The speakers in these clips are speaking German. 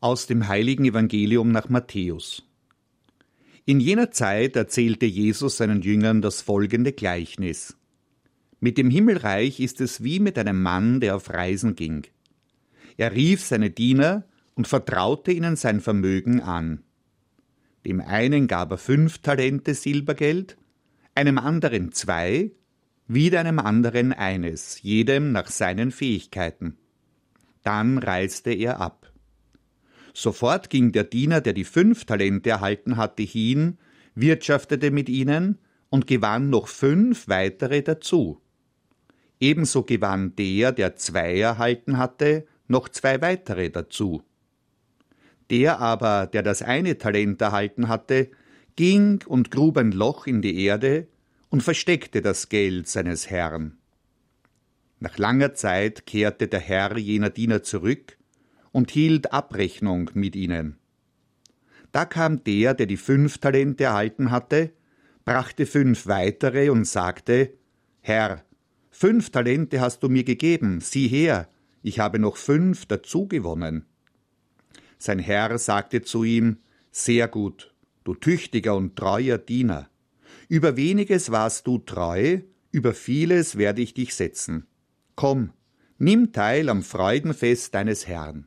Aus dem heiligen Evangelium nach Matthäus. In jener Zeit erzählte Jesus seinen Jüngern das folgende Gleichnis. Mit dem Himmelreich ist es wie mit einem Mann, der auf Reisen ging. Er rief seine Diener und vertraute ihnen sein Vermögen an. Dem einen gab er fünf Talente Silbergeld, einem anderen zwei, wieder einem anderen eines, jedem nach seinen Fähigkeiten. Dann reiste er ab. Sofort ging der Diener, der die fünf Talente erhalten hatte, hin, wirtschaftete mit ihnen und gewann noch fünf weitere dazu. Ebenso gewann der, der zwei erhalten hatte, noch zwei weitere dazu. Der aber, der das eine Talent erhalten hatte, ging und grub ein Loch in die Erde und versteckte das Geld seines Herrn. Nach langer Zeit kehrte der Herr jener Diener zurück und hielt Abrechnung mit ihnen. Da kam der, der die fünf Talente erhalten hatte, brachte fünf weitere und sagte, Herr, fünf Talente hast du mir gegeben, sieh her, ich habe noch fünf dazugewonnen. Sein Herr sagte zu ihm, Sehr gut, du tüchtiger und treuer Diener. Über weniges warst du treu, über vieles werde ich dich setzen. Komm, nimm teil am Freudenfest deines Herrn.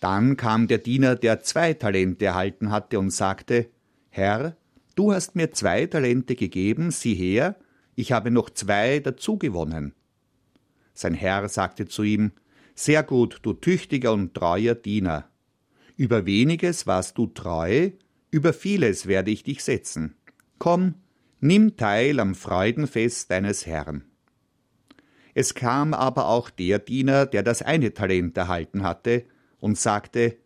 Dann kam der Diener, der zwei Talente erhalten hatte, und sagte, Herr, du hast mir zwei Talente gegeben, sieh her, ich habe noch zwei dazugewonnen. Sein Herr sagte zu ihm, Sehr gut, du tüchtiger und treuer Diener. Über weniges warst du treu, über vieles werde ich dich setzen. Komm, nimm teil am Freudenfest deines Herrn. Es kam aber auch der Diener, der das eine Talent erhalten hatte, und sagte,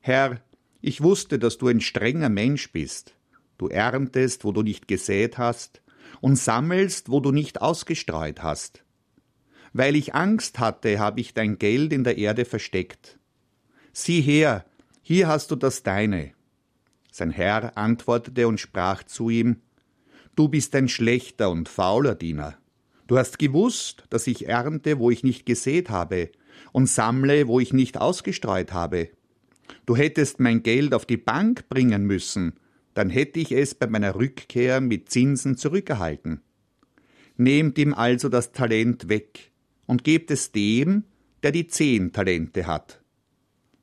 Herr, ich wusste, dass du ein strenger Mensch bist. Du erntest, wo du nicht gesät hast, und sammelst, wo du nicht ausgestreut hast. Weil ich Angst hatte, habe ich dein Geld in der Erde versteckt. Sieh her, hier hast du das deine. Sein Herr antwortete und sprach zu ihm, Du bist ein schlechter und fauler Diener. Du hast gewusst, dass ich ernte, wo ich nicht gesät habe, und sammle, wo ich nicht ausgestreut habe. Du hättest mein Geld auf die Bank bringen müssen, dann hätte ich es bei meiner Rückkehr mit Zinsen zurückerhalten. Nehmt ihm also das Talent weg und gebt es dem, der die zehn Talente hat.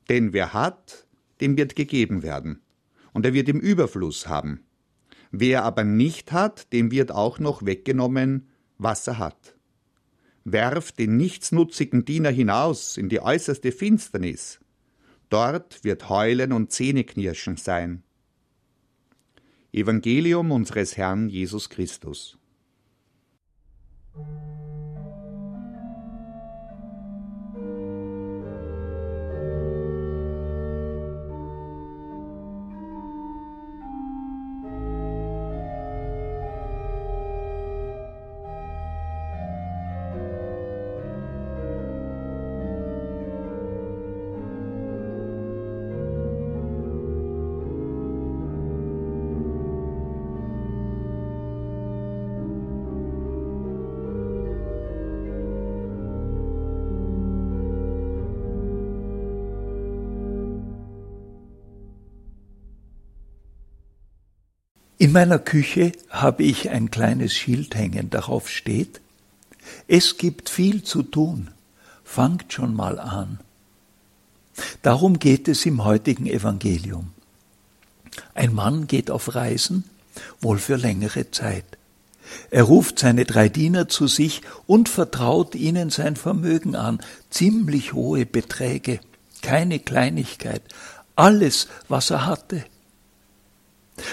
Denn wer hat, dem wird gegeben werden, und er wird im Überfluss haben. Wer aber nicht hat, dem wird auch noch weggenommen, was er hat werft den nichtsnutzigen Diener hinaus in die äußerste Finsternis. Dort wird Heulen und Zähneknirschen sein. Evangelium unseres Herrn Jesus Christus. In meiner Küche habe ich ein kleines Schild hängen, darauf steht, es gibt viel zu tun, fangt schon mal an. Darum geht es im heutigen Evangelium. Ein Mann geht auf Reisen, wohl für längere Zeit. Er ruft seine drei Diener zu sich und vertraut ihnen sein Vermögen an, ziemlich hohe Beträge, keine Kleinigkeit, alles, was er hatte.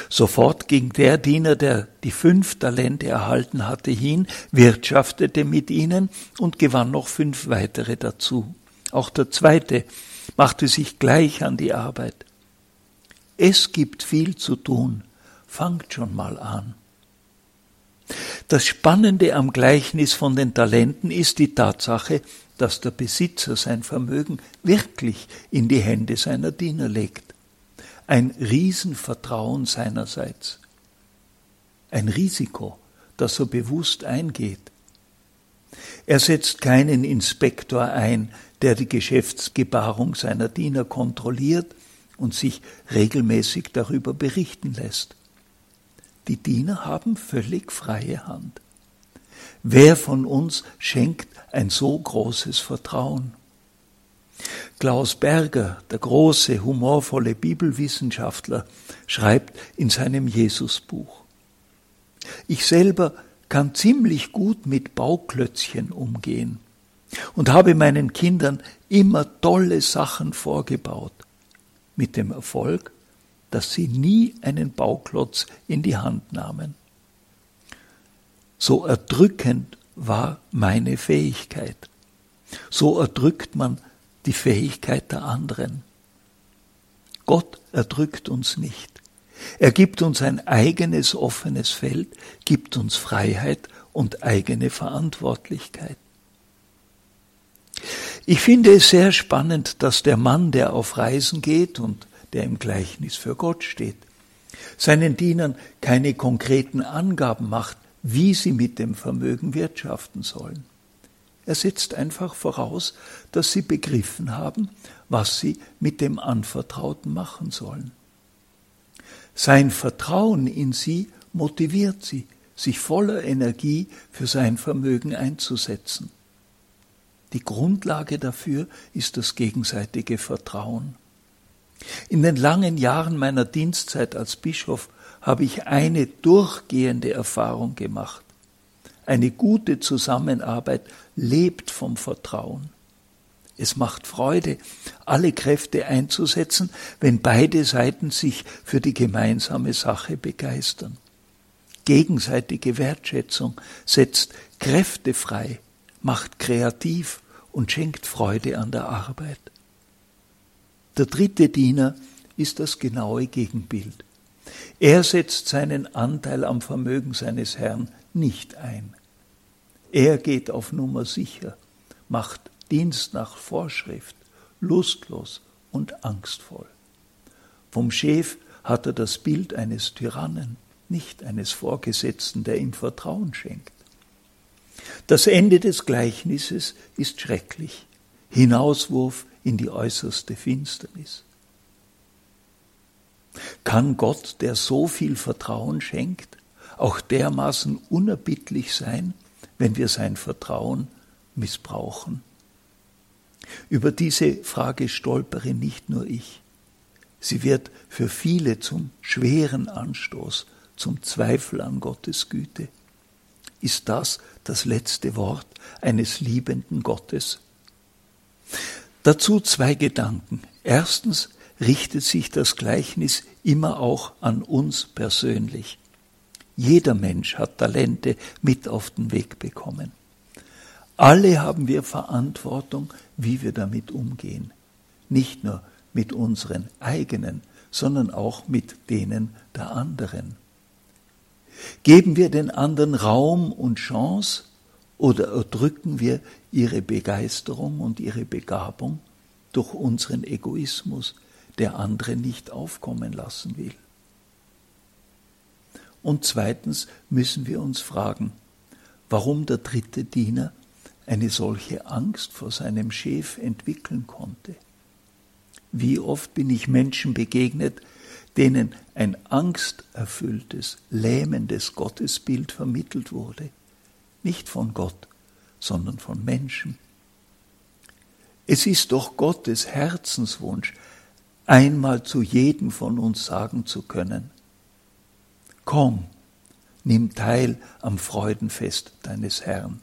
Sofort ging der Diener, der die fünf Talente erhalten hatte, hin, wirtschaftete mit ihnen und gewann noch fünf weitere dazu. Auch der zweite machte sich gleich an die Arbeit. Es gibt viel zu tun, fangt schon mal an. Das Spannende am Gleichnis von den Talenten ist die Tatsache, dass der Besitzer sein Vermögen wirklich in die Hände seiner Diener legt ein Riesenvertrauen seinerseits, ein Risiko, das er bewusst eingeht. Er setzt keinen Inspektor ein, der die Geschäftsgebarung seiner Diener kontrolliert und sich regelmäßig darüber berichten lässt. Die Diener haben völlig freie Hand. Wer von uns schenkt ein so großes Vertrauen? Klaus Berger, der große, humorvolle Bibelwissenschaftler, schreibt in seinem Jesusbuch, ich selber kann ziemlich gut mit Bauklötzchen umgehen und habe meinen Kindern immer tolle Sachen vorgebaut, mit dem Erfolg, dass sie nie einen Bauklotz in die Hand nahmen. So erdrückend war meine Fähigkeit. So erdrückt man die Fähigkeit der anderen. Gott erdrückt uns nicht. Er gibt uns ein eigenes offenes Feld, gibt uns Freiheit und eigene Verantwortlichkeit. Ich finde es sehr spannend, dass der Mann, der auf Reisen geht und der im Gleichnis für Gott steht, seinen Dienern keine konkreten Angaben macht, wie sie mit dem Vermögen wirtschaften sollen. Er setzt einfach voraus, dass sie begriffen haben, was sie mit dem Anvertrauten machen sollen. Sein Vertrauen in sie motiviert sie, sich voller Energie für sein Vermögen einzusetzen. Die Grundlage dafür ist das gegenseitige Vertrauen. In den langen Jahren meiner Dienstzeit als Bischof habe ich eine durchgehende Erfahrung gemacht. Eine gute Zusammenarbeit lebt vom Vertrauen. Es macht Freude, alle Kräfte einzusetzen, wenn beide Seiten sich für die gemeinsame Sache begeistern. Gegenseitige Wertschätzung setzt Kräfte frei, macht kreativ und schenkt Freude an der Arbeit. Der dritte Diener ist das genaue Gegenbild. Er setzt seinen Anteil am Vermögen seines Herrn nicht ein. Er geht auf Nummer sicher, macht Dienst nach Vorschrift, lustlos und angstvoll. Vom Chef hat er das Bild eines Tyrannen, nicht eines Vorgesetzten, der ihm Vertrauen schenkt. Das Ende des Gleichnisses ist schrecklich. Hinauswurf in die äußerste Finsternis. Kann Gott, der so viel Vertrauen schenkt, auch dermaßen unerbittlich sein, wenn wir sein Vertrauen missbrauchen? Über diese Frage stolpere nicht nur ich. Sie wird für viele zum schweren Anstoß, zum Zweifel an Gottes Güte. Ist das das letzte Wort eines liebenden Gottes? Dazu zwei Gedanken. Erstens richtet sich das Gleichnis immer auch an uns persönlich. Jeder Mensch hat Talente mit auf den Weg bekommen. Alle haben wir Verantwortung, wie wir damit umgehen. Nicht nur mit unseren eigenen, sondern auch mit denen der anderen. Geben wir den anderen Raum und Chance oder erdrücken wir ihre Begeisterung und ihre Begabung durch unseren Egoismus, der andere nicht aufkommen lassen will? Und zweitens müssen wir uns fragen, warum der dritte Diener eine solche Angst vor seinem Chef entwickeln konnte. Wie oft bin ich Menschen begegnet, denen ein angsterfülltes, lähmendes Gottesbild vermittelt wurde, nicht von Gott, sondern von Menschen. Es ist doch Gottes Herzenswunsch, einmal zu jedem von uns sagen zu können, komm, nimm teil am Freudenfest deines Herrn.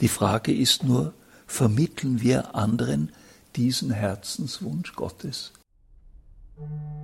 Die Frage ist nur, vermitteln wir anderen diesen Herzenswunsch Gottes? Musik